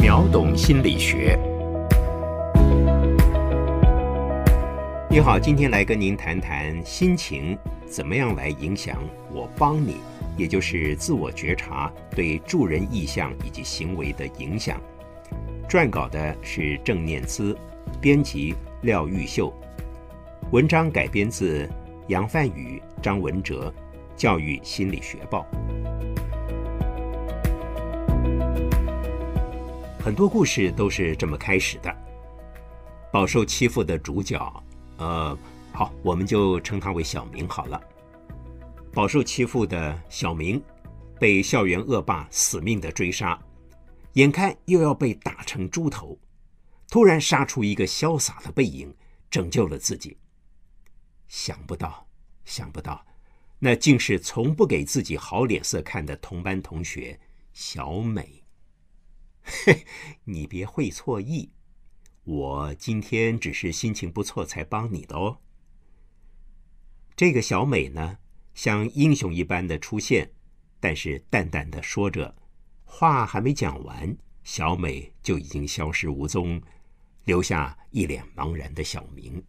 秒懂心理学。你好，今天来跟您谈谈心情怎么样来影响我帮你，也就是自我觉察对助人意向以及行为的影响。撰稿的是郑念姿，编辑廖玉秀，文章改编自杨范宇、张文哲，《教育心理学报》。很多故事都是这么开始的。饱受欺负的主角，呃，好，我们就称他为小明好了。饱受欺负的小明，被校园恶霸死命的追杀，眼看又要被打成猪头，突然杀出一个潇洒的背影，拯救了自己。想不到，想不到，那竟是从不给自己好脸色看的同班同学小美。嘿，你别会错意，我今天只是心情不错才帮你的哦。这个小美呢，像英雄一般的出现，但是淡淡的说着，话还没讲完，小美就已经消失无踪，留下一脸茫然的小明。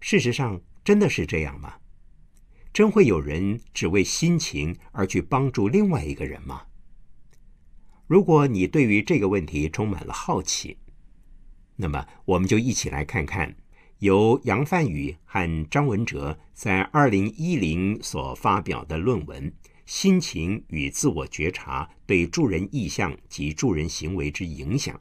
事实上，真的是这样吗？真会有人只为心情而去帮助另外一个人吗？如果你对于这个问题充满了好奇，那么我们就一起来看看由杨范宇和张文哲在二零一零所发表的论文《心情与自我觉察对助人意向及助人行为之影响》。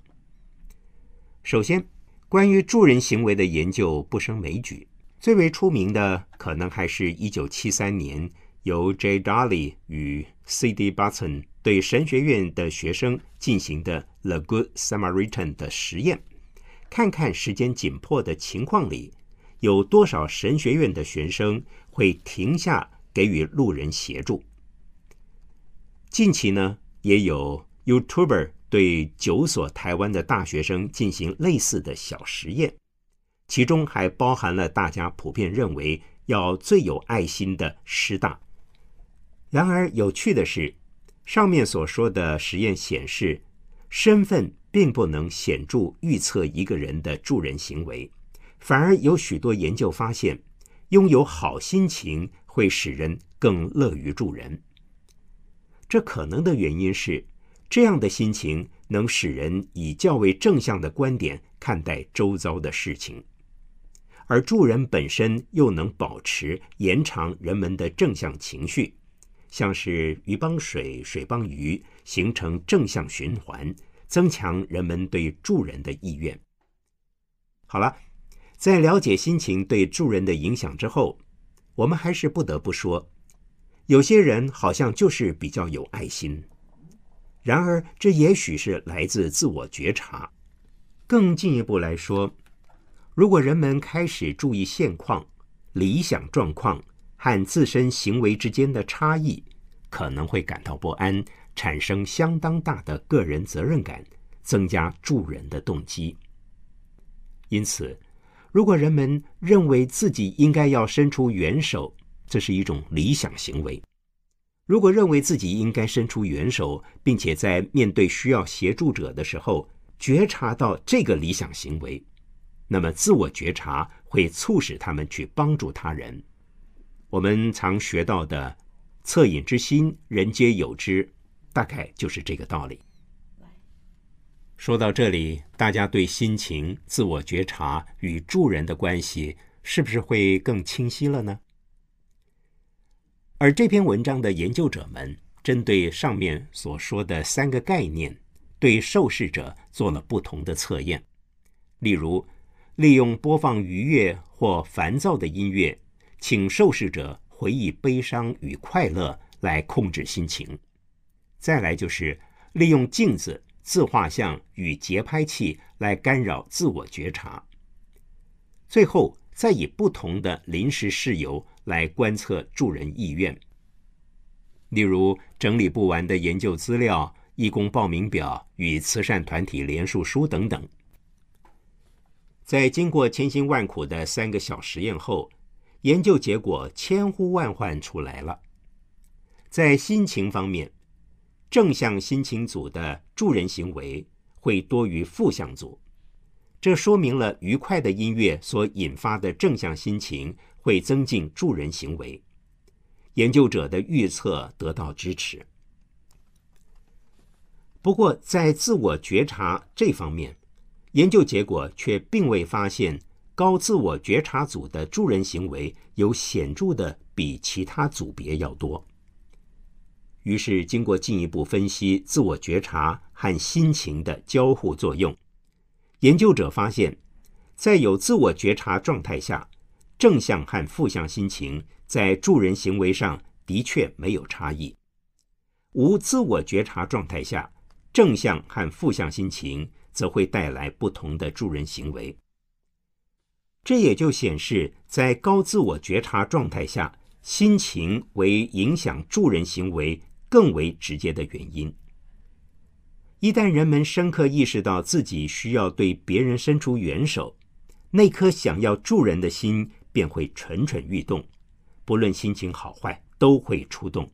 首先，关于助人行为的研究不胜枚举，最为出名的可能还是一九七三年由 J. Dolly 与 C.D. Button。对神学院的学生进行的 The Good Samaritan 的实验，看看时间紧迫的情况里，有多少神学院的学生会停下给予路人协助。近期呢，也有 YouTuber 对九所台湾的大学生进行类似的小实验，其中还包含了大家普遍认为要最有爱心的师大。然而有趣的是。上面所说的实验显示，身份并不能显著预测一个人的助人行为，反而有许多研究发现，拥有好心情会使人更乐于助人。这可能的原因是，这样的心情能使人以较为正向的观点看待周遭的事情，而助人本身又能保持延长人们的正向情绪。像是鱼帮水，水帮鱼，形成正向循环，增强人们对助人的意愿。好了，在了解心情对助人的影响之后，我们还是不得不说，有些人好像就是比较有爱心。然而，这也许是来自自我觉察。更进一步来说，如果人们开始注意现况、理想状况。和自身行为之间的差异，可能会感到不安，产生相当大的个人责任感，增加助人的动机。因此，如果人们认为自己应该要伸出援手，这是一种理想行为；如果认为自己应该伸出援手，并且在面对需要协助者的时候觉察到这个理想行为，那么自我觉察会促使他们去帮助他人。我们常学到的“恻隐之心，人皆有之”，大概就是这个道理。说到这里，大家对心情、自我觉察与助人的关系，是不是会更清晰了呢？而这篇文章的研究者们，针对上面所说的三个概念，对受试者做了不同的测验，例如，利用播放愉悦或烦躁的音乐。请受试者回忆悲伤与快乐来控制心情，再来就是利用镜子、自画像与节拍器来干扰自我觉察，最后再以不同的临时事由来观测助人意愿，例如整理不完的研究资料、义工报名表与慈善团体联署书等等。在经过千辛万苦的三个小实验后。研究结果千呼万唤出来了。在心情方面，正向心情组的助人行为会多于负向组，这说明了愉快的音乐所引发的正向心情会增进助人行为。研究者的预测得到支持。不过，在自我觉察这方面，研究结果却并未发现高自我觉察组的助人行为有显著的比其他组别要多。于是，经过进一步分析自我觉察和心情的交互作用，研究者发现，在有自我觉察状态下，正向和负向心情在助人行为上的确没有差异；无自我觉察状态下，正向和负向心情则会带来不同的助人行为，这也就显示，在高自我觉察状态下，心情为影响助人行为更为直接的原因。一旦人们深刻意识到自己需要对别人伸出援手，那颗想要助人的心便会蠢蠢欲动，不论心情好坏，都会出动。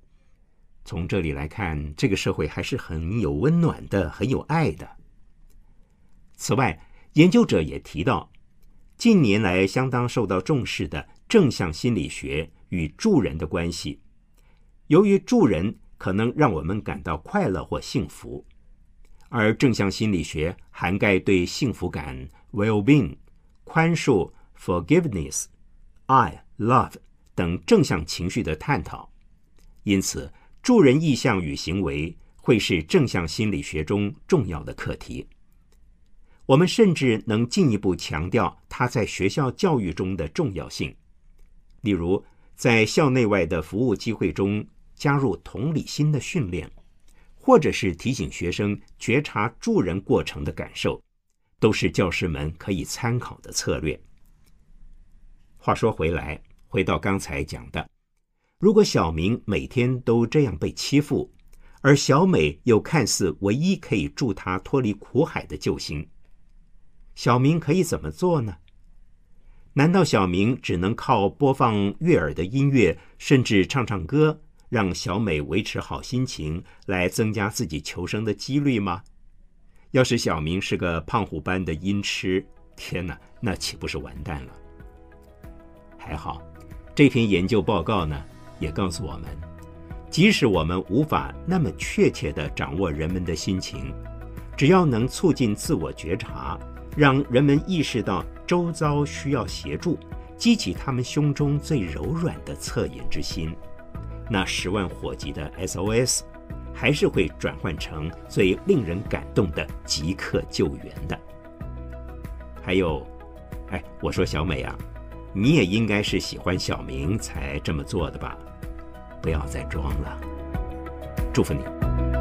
从这里来看，这个社会还是很有温暖的，很有爱的。此外，研究者也提到，近年来相当受到重视的正向心理学与助人的关系。由于助人可能让我们感到快乐或幸福，而正向心理学涵盖对幸福感 （well-being）、宽恕 （forgiveness）、爱 （love） 等正向情绪的探讨，因此。助人意向与行为会是正向心理学中重要的课题。我们甚至能进一步强调它在学校教育中的重要性，例如在校内外的服务机会中加入同理心的训练，或者是提醒学生觉察助人过程的感受，都是教师们可以参考的策略。话说回来，回到刚才讲的。如果小明每天都这样被欺负，而小美又看似唯一可以助他脱离苦海的救星，小明可以怎么做呢？难道小明只能靠播放悦耳的音乐，甚至唱唱歌，让小美维持好心情，来增加自己求生的几率吗？要是小明是个胖虎般的音痴，天哪，那岂不是完蛋了？还好，这篇研究报告呢？也告诉我们，即使我们无法那么确切地掌握人们的心情，只要能促进自我觉察，让人们意识到周遭需要协助，激起他们胸中最柔软的恻隐之心，那十万火急的 SOS，还是会转换成最令人感动的即刻救援的。还有，哎，我说小美啊，你也应该是喜欢小明才这么做的吧？不要再装了，祝福你。